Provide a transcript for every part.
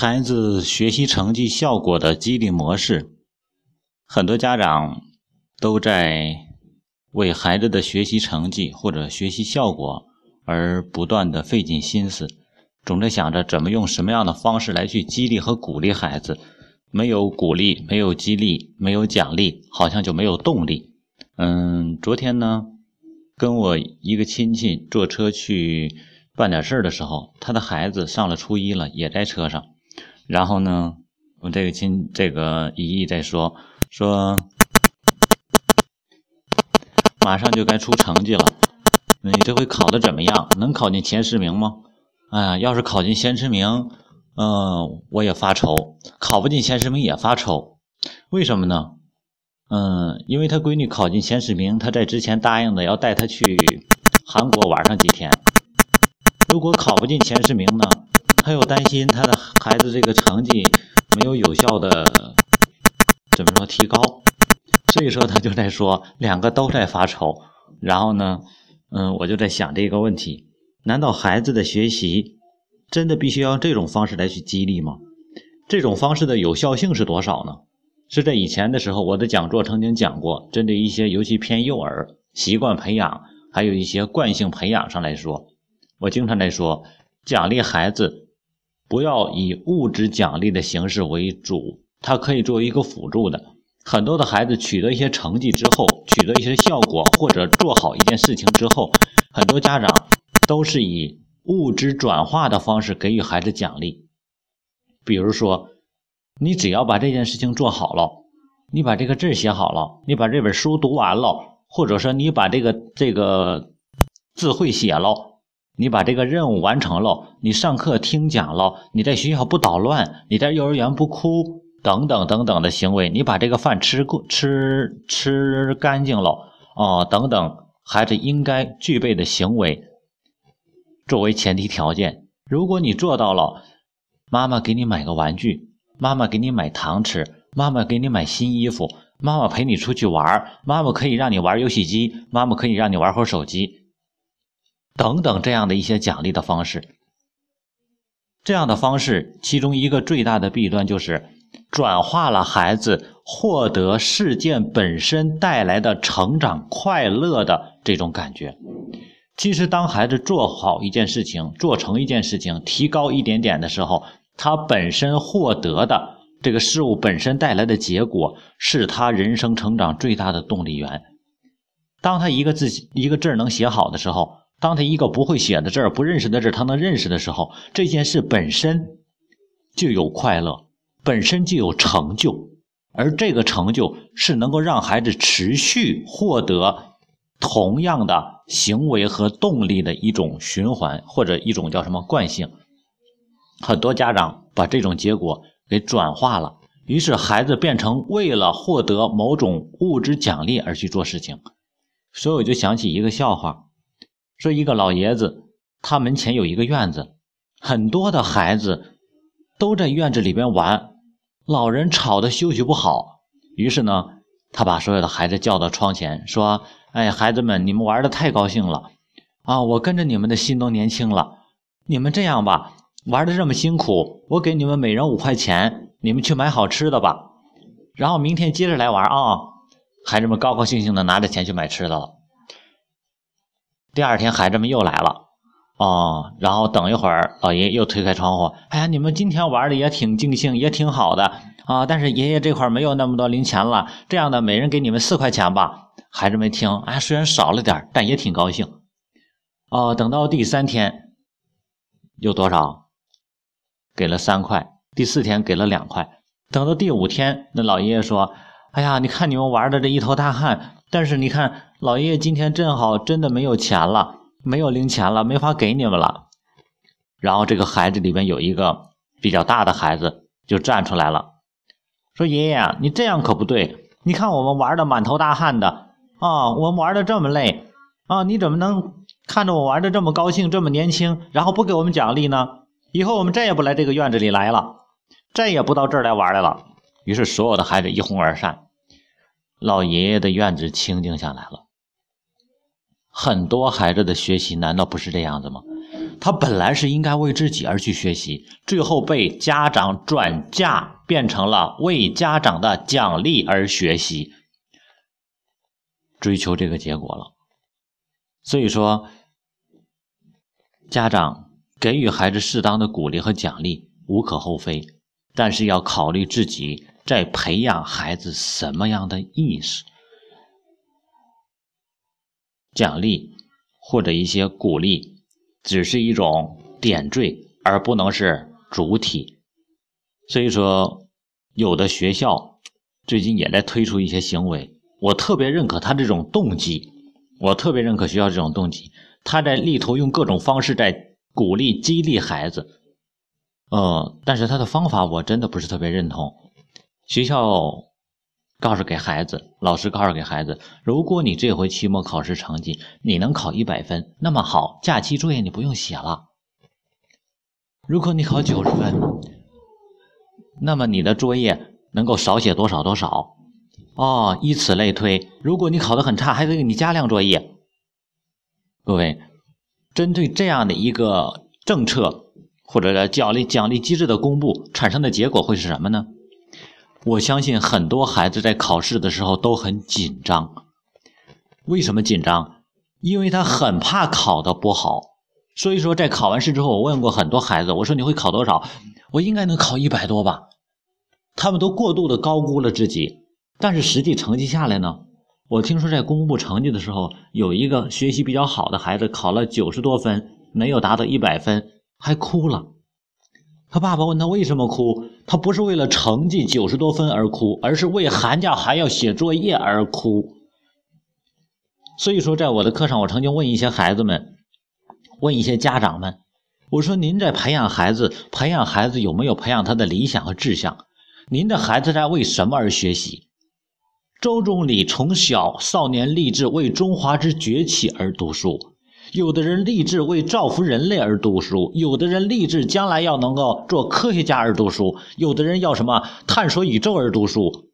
孩子学习成绩效果的激励模式，很多家长都在为孩子的学习成绩或者学习效果而不断的费尽心思，总在想着怎么用什么样的方式来去激励和鼓励孩子。没有鼓励，没有激励，没有奖励，好像就没有动力。嗯，昨天呢，跟我一个亲戚坐车去办点事儿的时候，他的孩子上了初一了，也在车上。然后呢，我这个亲这个姨姨在说说，马上就该出成绩了，你这回考的怎么样？能考进前十名吗？哎呀，要是考进前十名，嗯，我也发愁；考不进前十名也发愁。为什么呢？嗯，因为他闺女考进前十名，他在之前答应的要带她去韩国玩上几天。如果考不进前十名呢？他又担心他的孩子这个成绩没有有效的怎么说提高，所以说他就在说两个都在发愁。然后呢，嗯，我就在想这个问题：难道孩子的学习真的必须要这种方式来去激励吗？这种方式的有效性是多少呢？是在以前的时候，我的讲座曾经讲过，针对一些尤其偏幼儿习惯培养，还有一些惯性培养上来说，我经常在说奖励孩子。不要以物质奖励的形式为主，它可以作为一个辅助的。很多的孩子取得一些成绩之后，取得一些效果，或者做好一件事情之后，很多家长都是以物质转化的方式给予孩子奖励。比如说，你只要把这件事情做好了，你把这个字写好了，你把这本书读完了，或者说你把这个这个字会写了。你把这个任务完成了，你上课听讲了，你在学校不捣乱，你在幼儿园不哭，等等等等的行为，你把这个饭吃过吃吃干净了，哦，等等，孩子应该具备的行为作为前提条件。如果你做到了，妈妈给你买个玩具，妈妈给你买糖吃，妈妈给你买新衣服，妈妈陪你出去玩，妈妈可以让你玩游戏机，妈妈可以让你玩会儿手机。等等，这样的一些奖励的方式，这样的方式，其中一个最大的弊端就是转化了孩子获得事件本身带来的成长快乐的这种感觉。其实，当孩子做好一件事情、做成一件事情、提高一点点的时候，他本身获得的这个事物本身带来的结果，是他人生成长最大的动力源。当他一个字一个字能写好的时候。当他一个不会写的字儿、不认识的字他能认识的时候，这件事本身就有快乐，本身就有成就，而这个成就是能够让孩子持续获得同样的行为和动力的一种循环，或者一种叫什么惯性。很多家长把这种结果给转化了，于是孩子变成为了获得某种物质奖励而去做事情。所以我就想起一个笑话。说一个老爷子，他门前有一个院子，很多的孩子都在院子里边玩，老人吵得休息不好。于是呢，他把所有的孩子叫到窗前，说：“哎，孩子们，你们玩的太高兴了啊！我跟着你们的心都年轻了。你们这样吧，玩的这么辛苦，我给你们每人五块钱，你们去买好吃的吧。然后明天接着来玩啊！”孩子们高高兴兴的拿着钱去买吃的了。第二天，孩子们又来了，哦，然后等一会儿，老爷爷又推开窗户，哎呀，你们今天玩的也挺尽兴，也挺好的啊。但是爷爷这块没有那么多零钱了，这样的，每人给你们四块钱吧。孩子们听，哎，虽然少了点，但也挺高兴。哦，等到第三天，有多少？给了三块。第四天给了两块。等到第五天，那老爷爷说，哎呀，你看你们玩的这一头大汗。但是你看，老爷爷今天正好真的没有钱了，没有零钱了，没法给你们了。然后这个孩子里边有一个比较大的孩子就站出来了，说：“爷爷啊，你这样可不对。你看我们玩的满头大汗的啊，我们玩的这么累啊，你怎么能看着我玩的这么高兴，这么年轻，然后不给我们奖励呢？以后我们再也不来这个院子里来了，再也不到这儿来玩来了。”于是所有的孩子一哄而散。老爷爷的院子清静下来了。很多孩子的学习难道不是这样子吗？他本来是应该为自己而去学习，最后被家长转嫁变成了为家长的奖励而学习，追求这个结果了。所以说，家长给予孩子适当的鼓励和奖励无可厚非，但是要考虑自己在培养孩子什么样的意识。奖励或者一些鼓励，只是一种点缀，而不能是主体。所以说，有的学校最近也在推出一些行为，我特别认可他这种动机，我特别认可学校这种动机，他在力图用各种方式在鼓励、激励孩子。呃，但是他的方法我真的不是特别认同。学校。告诉给孩子，老师告诉给孩子，如果你这回期末考试成绩你能考一百分，那么好，假期作业你不用写了。如果你考九十分，那么你的作业能够少写多少多少。哦，以此类推。如果你考得很差，还得给你加量作业。各位，针对这样的一个政策或者奖励奖励机制的公布，产生的结果会是什么呢？我相信很多孩子在考试的时候都很紧张。为什么紧张？因为他很怕考的不好。所以说，在考完试之后，我问过很多孩子，我说你会考多少？我应该能考一百多吧。他们都过度的高估了自己。但是实际成绩下来呢？我听说在公布成绩的时候，有一个学习比较好的孩子考了九十多分，没有达到一百分，还哭了。他爸爸问他为什么哭，他不是为了成绩九十多分而哭，而是为寒假还要写作业而哭。所以说，在我的课上，我曾经问一些孩子们，问一些家长们，我说：“您在培养孩子，培养孩子有没有培养他的理想和志向？您的孩子在为什么而学习？”周总理从小少年立志为中华之崛起而读书。有的人立志为造福人类而读书，有的人立志将来要能够做科学家而读书，有的人要什么探索宇宙而读书，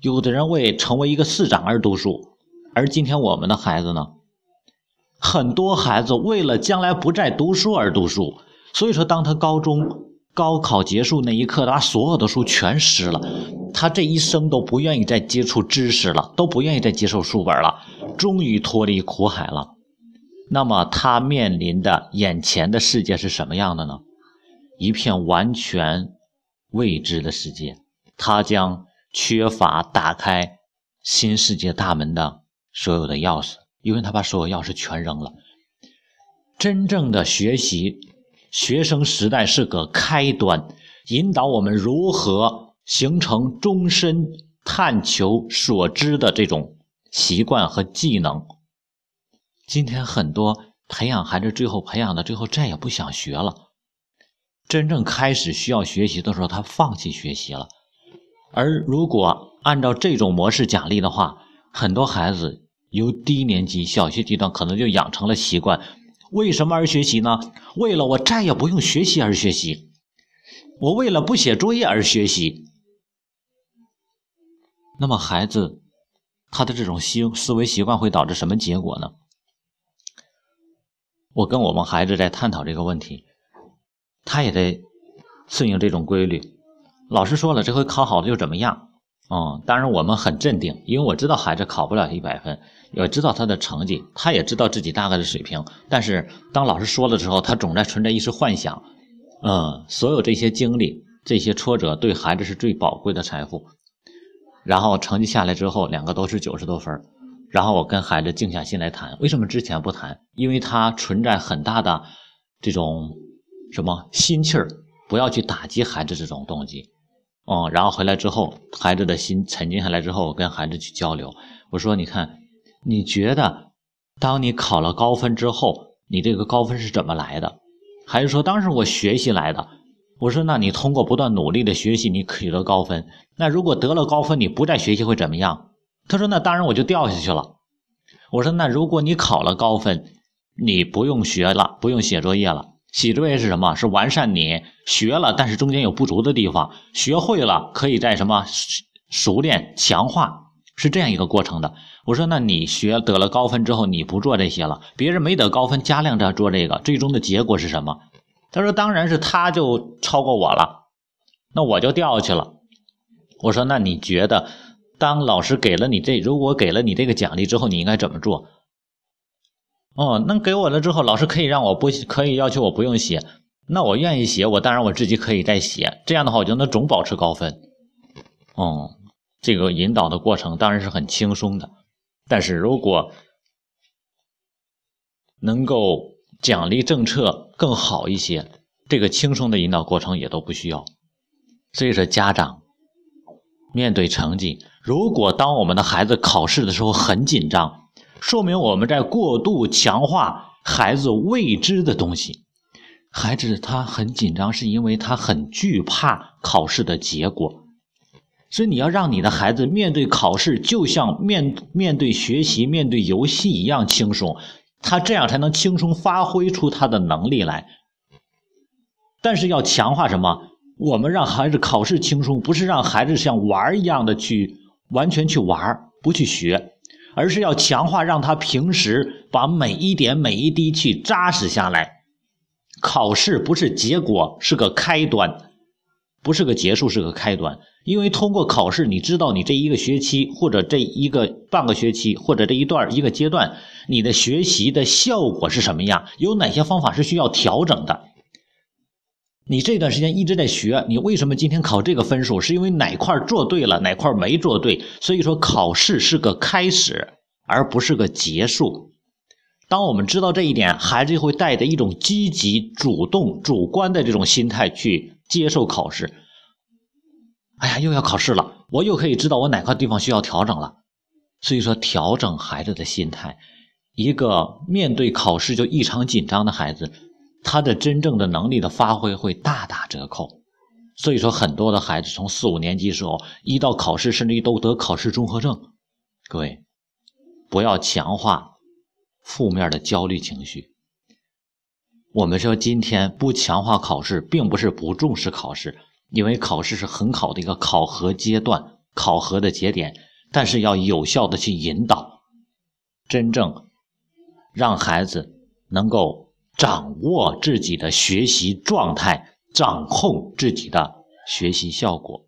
有的人为成为一个市长而读书。而今天我们的孩子呢，很多孩子为了将来不再读书而读书。所以说，当他高中高考结束那一刻，他所有的书全湿了，他这一生都不愿意再接触知识了，都不愿意再接受书本了，终于脱离苦海了。那么他面临的眼前的世界是什么样的呢？一片完全未知的世界，他将缺乏打开新世界大门的所有的钥匙，因为他把所有钥匙全扔了。真正的学习，学生时代是个开端，引导我们如何形成终身探求所知的这种习惯和技能。今天很多培养孩子，最后培养的最后再也不想学了。真正开始需要学习的时候，他放弃学习了。而如果按照这种模式奖励的话，很多孩子由低年级小学阶段可能就养成了习惯。为什么而学习呢？为了我再也不用学习而学习，我为了不写作业而学习。那么孩子他的这种思思维习惯会导致什么结果呢？我跟我们孩子在探讨这个问题，他也得顺应这种规律。老师说了，这回考好了又怎么样？嗯，当然我们很镇定，因为我知道孩子考不了一百分，也知道他的成绩，他也知道自己大概的水平。但是当老师说了之后，他总在存在一丝幻想。嗯，所有这些经历、这些挫折，对孩子是最宝贵的财富。然后成绩下来之后，两个都是九十多分。然后我跟孩子静下心来谈，为什么之前不谈？因为他存在很大的这种什么心气儿，不要去打击孩子这种动机。哦，然后回来之后，孩子的心沉静下来之后，我跟孩子去交流，我说：“你看，你觉得当你考了高分之后，你这个高分是怎么来的？”孩子说：“当时我学习来的。”我说：“那你通过不断努力的学习，你取得高分。那如果得了高分，你不再学习会怎么样？”他说：“那当然我就掉下去了。”我说：“那如果你考了高分，你不用学了，不用写作业了。写作业是什么？是完善你学了，但是中间有不足的地方，学会了可以在什么熟练强化，是这样一个过程的。我说，那你学得了高分之后，你不做这些了，别人没得高分，加量着做这个，最终的结果是什么？他说，当然是他就超过我了，那我就掉下去了。我说，那你觉得，当老师给了你这，如果给了你这个奖励之后，你应该怎么做？哦，那给我了之后，老师可以让我不可以要求我不用写，那我愿意写，我当然我自己可以再写，这样的话我就能总保持高分。哦，这个引导的过程当然是很轻松的，但是如果能够奖励政策更好一些，这个轻松的引导过程也都不需要。所以说，家长面对成绩，如果当我们的孩子考试的时候很紧张。说明我们在过度强化孩子未知的东西，孩子他很紧张，是因为他很惧怕考试的结果，所以你要让你的孩子面对考试，就像面面对学习、面对游戏一样轻松，他这样才能轻松发挥出他的能力来。但是要强化什么？我们让孩子考试轻松，不是让孩子像玩一样的去完全去玩，不去学。而是要强化，让他平时把每一点每一滴去扎实下来。考试不是结果，是个开端，不是个结束，是个开端。因为通过考试，你知道你这一个学期，或者这一个半个学期，或者这一段一个阶段，你的学习的效果是什么样，有哪些方法是需要调整的。你这段时间一直在学，你为什么今天考这个分数？是因为哪块做对了，哪块没做对？所以说，考试是个开始，而不是个结束。当我们知道这一点，孩子就会带着一种积极、主动、主观的这种心态去接受考试。哎呀，又要考试了，我又可以知道我哪块地方需要调整了。所以说，调整孩子的心态，一个面对考试就异常紧张的孩子。他的真正的能力的发挥会大打折扣，所以说很多的孩子从四五年级时候一到考试，甚至于都得考试综合症。各位，不要强化负面的焦虑情绪。我们说今天不强化考试，并不是不重视考试，因为考试是很好的一个考核阶段、考核的节点，但是要有效的去引导，真正让孩子能够。掌握自己的学习状态，掌控自己的学习效果。